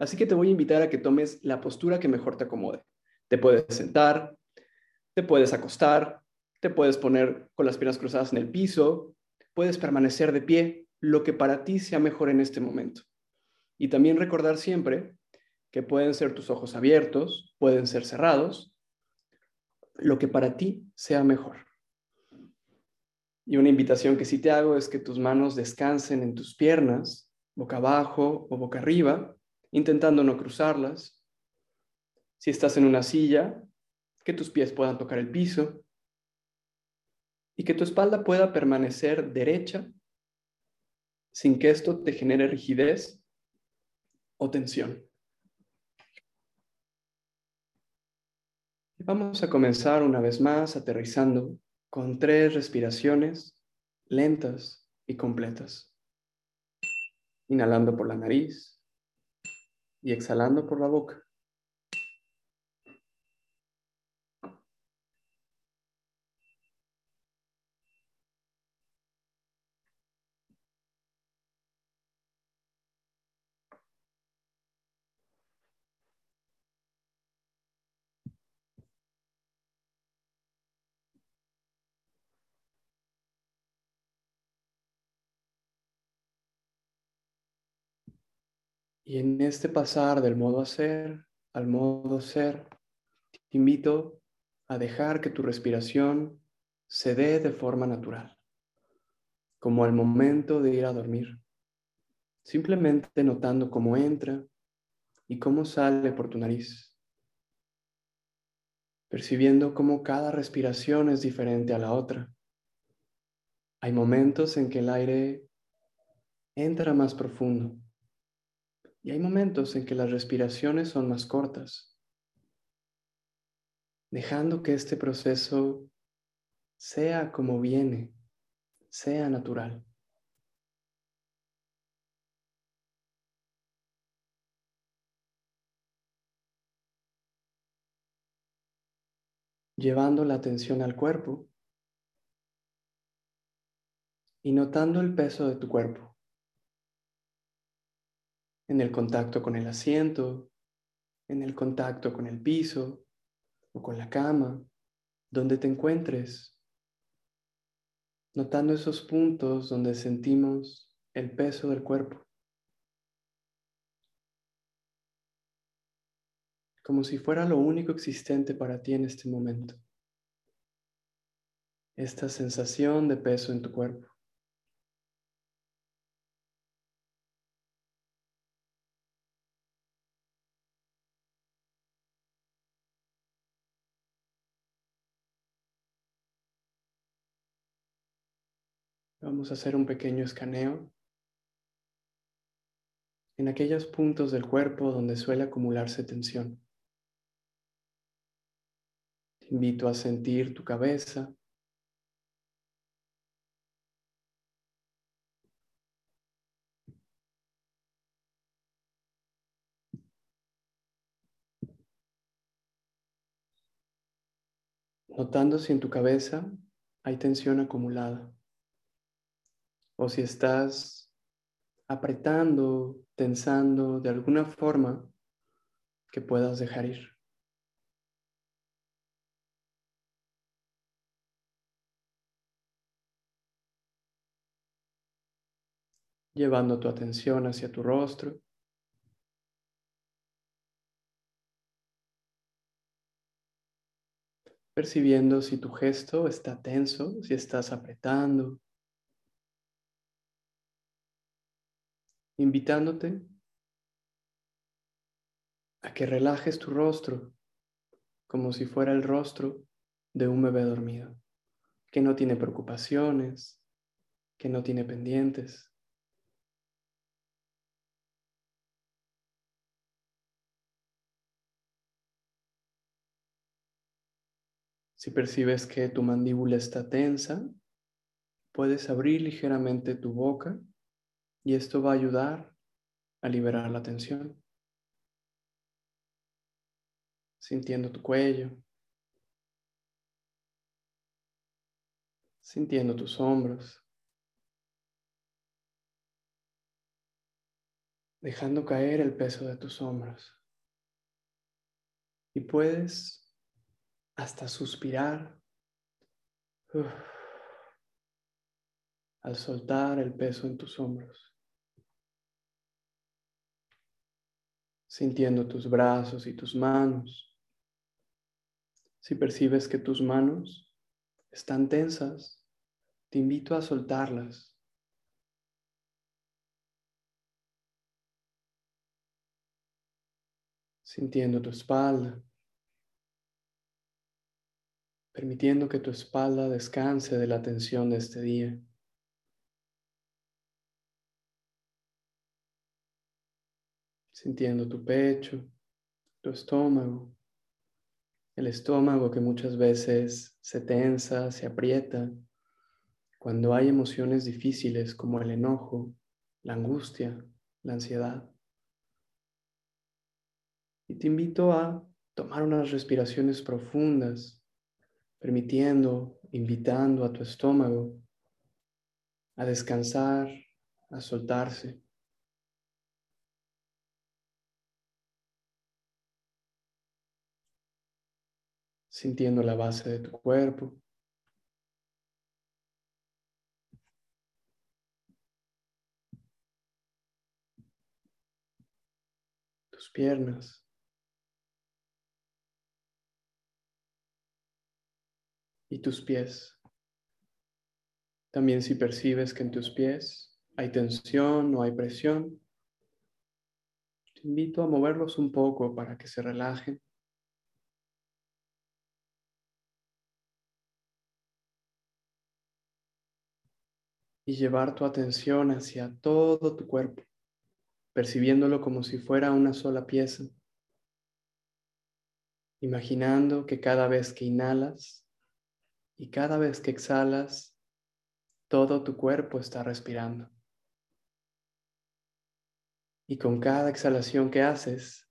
Así que te voy a invitar a que tomes la postura que mejor te acomode. Te puedes sentar, te puedes acostar, te puedes poner con las piernas cruzadas en el piso, puedes permanecer de pie, lo que para ti sea mejor en este momento. Y también recordar siempre que pueden ser tus ojos abiertos, pueden ser cerrados, lo que para ti sea mejor. Y una invitación que sí te hago es que tus manos descansen en tus piernas, boca abajo o boca arriba, intentando no cruzarlas. Si estás en una silla, que tus pies puedan tocar el piso y que tu espalda pueda permanecer derecha sin que esto te genere rigidez o tensión. Vamos a comenzar una vez más aterrizando con tres respiraciones lentas y completas. Inhalando por la nariz y exhalando por la boca. Y en este pasar del modo hacer al modo ser, te invito a dejar que tu respiración se dé de forma natural, como al momento de ir a dormir, simplemente notando cómo entra y cómo sale por tu nariz, percibiendo cómo cada respiración es diferente a la otra. Hay momentos en que el aire entra más profundo y hay momentos en que las respiraciones son más cortas, dejando que este proceso sea como viene, sea natural. Llevando la atención al cuerpo y notando el peso de tu cuerpo en el contacto con el asiento, en el contacto con el piso o con la cama, donde te encuentres, notando esos puntos donde sentimos el peso del cuerpo. Como si fuera lo único existente para ti en este momento. Esta sensación de peso en tu cuerpo. Vamos a hacer un pequeño escaneo en aquellos puntos del cuerpo donde suele acumularse tensión. Te invito a sentir tu cabeza. Notando si en tu cabeza hay tensión acumulada o si estás apretando, tensando de alguna forma que puedas dejar ir. Llevando tu atención hacia tu rostro. Percibiendo si tu gesto está tenso, si estás apretando, invitándote a que relajes tu rostro como si fuera el rostro de un bebé dormido, que no tiene preocupaciones, que no tiene pendientes. Si percibes que tu mandíbula está tensa, puedes abrir ligeramente tu boca y esto va a ayudar a liberar la tensión. Sintiendo tu cuello. Sintiendo tus hombros. dejando caer el peso de tus hombros. Y puedes hasta suspirar al soltar el peso en tus hombros, sintiendo tus brazos y tus manos. Si percibes que tus manos están tensas, te invito a soltarlas. Sintiendo tu espalda, permitiendo que tu espalda descanse de la tensión de este día. Sintiendo tu pecho, tu estómago, el estómago que muchas veces se tensa, se aprieta cuando hay emociones difíciles como el enojo, la angustia, la ansiedad. Y te invito a tomar unas respiraciones profundas permitiendo, invitando a tu estómago a descansar, a soltarse. Sintiendo la base de tu cuerpo. Tus piernas. y tus pies. También si percibes que en tus pies hay tensión o hay presión, te invito a moverlos un poco para que se relajen. Y llevar tu atención hacia todo tu cuerpo, percibiéndolo como si fuera una sola pieza. Imaginando que cada vez que inhalas, y cada vez que exhalas, todo tu cuerpo está respirando. Y con cada exhalación que haces,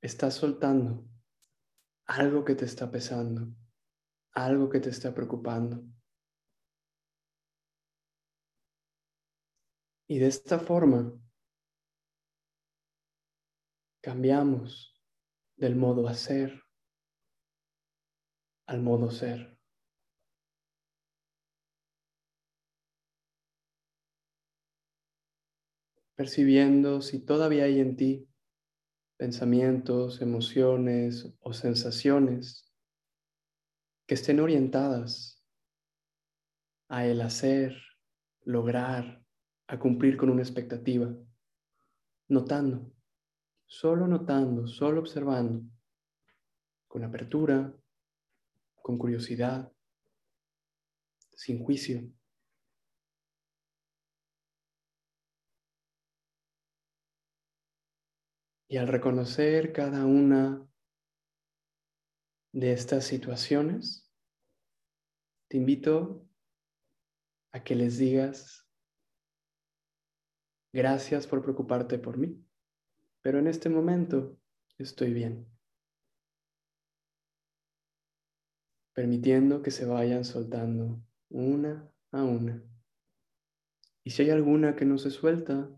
estás soltando algo que te está pesando, algo que te está preocupando. Y de esta forma cambiamos del modo hacer al modo ser. Percibiendo si todavía hay en ti pensamientos, emociones o sensaciones que estén orientadas a el hacer, lograr, a cumplir con una expectativa, notando, solo notando, solo observando, con apertura, con curiosidad, sin juicio. Y al reconocer cada una de estas situaciones, te invito a que les digas, gracias por preocuparte por mí, pero en este momento estoy bien. permitiendo que se vayan soltando una a una. Y si hay alguna que no se suelta,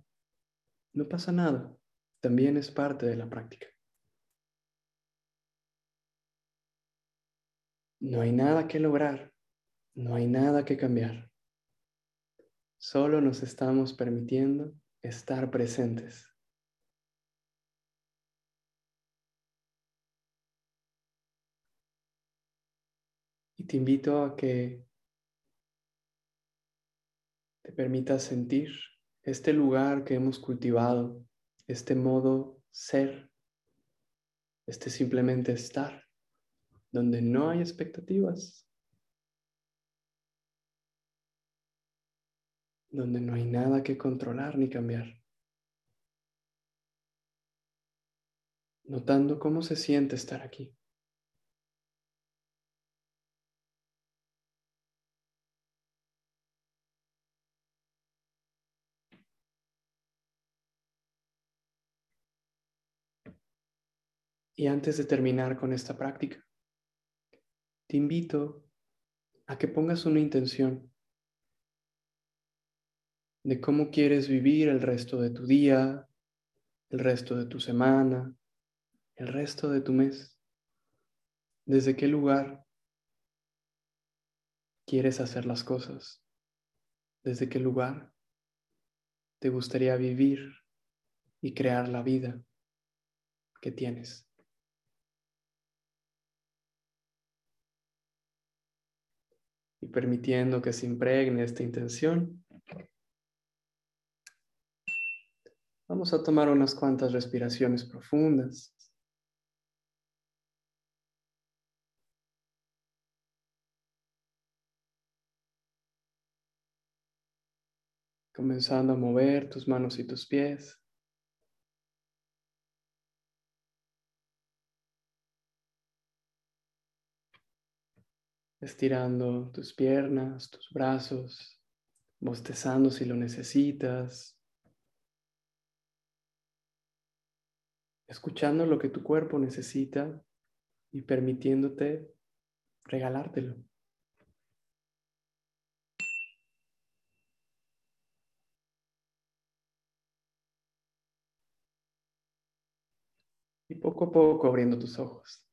no pasa nada, también es parte de la práctica. No hay nada que lograr, no hay nada que cambiar. Solo nos estamos permitiendo estar presentes. te invito a que te permitas sentir este lugar que hemos cultivado, este modo ser, este simplemente estar, donde no hay expectativas, donde no hay nada que controlar ni cambiar. Notando cómo se siente estar aquí. Y antes de terminar con esta práctica, te invito a que pongas una intención. De cómo quieres vivir el resto de tu día, el resto de tu semana, el resto de tu mes. ¿Desde qué lugar quieres hacer las cosas? ¿Desde qué lugar te gustaría vivir y crear la vida que tienes? Y permitiendo que se impregne esta intención, vamos a tomar unas cuantas respiraciones profundas. comenzando a mover tus manos y tus pies. Estirando tus piernas, tus brazos, bostezando si lo necesitas. Escuchando lo que tu cuerpo necesita y permitiéndote regalártelo. y poco a poco abriendo tus ojos.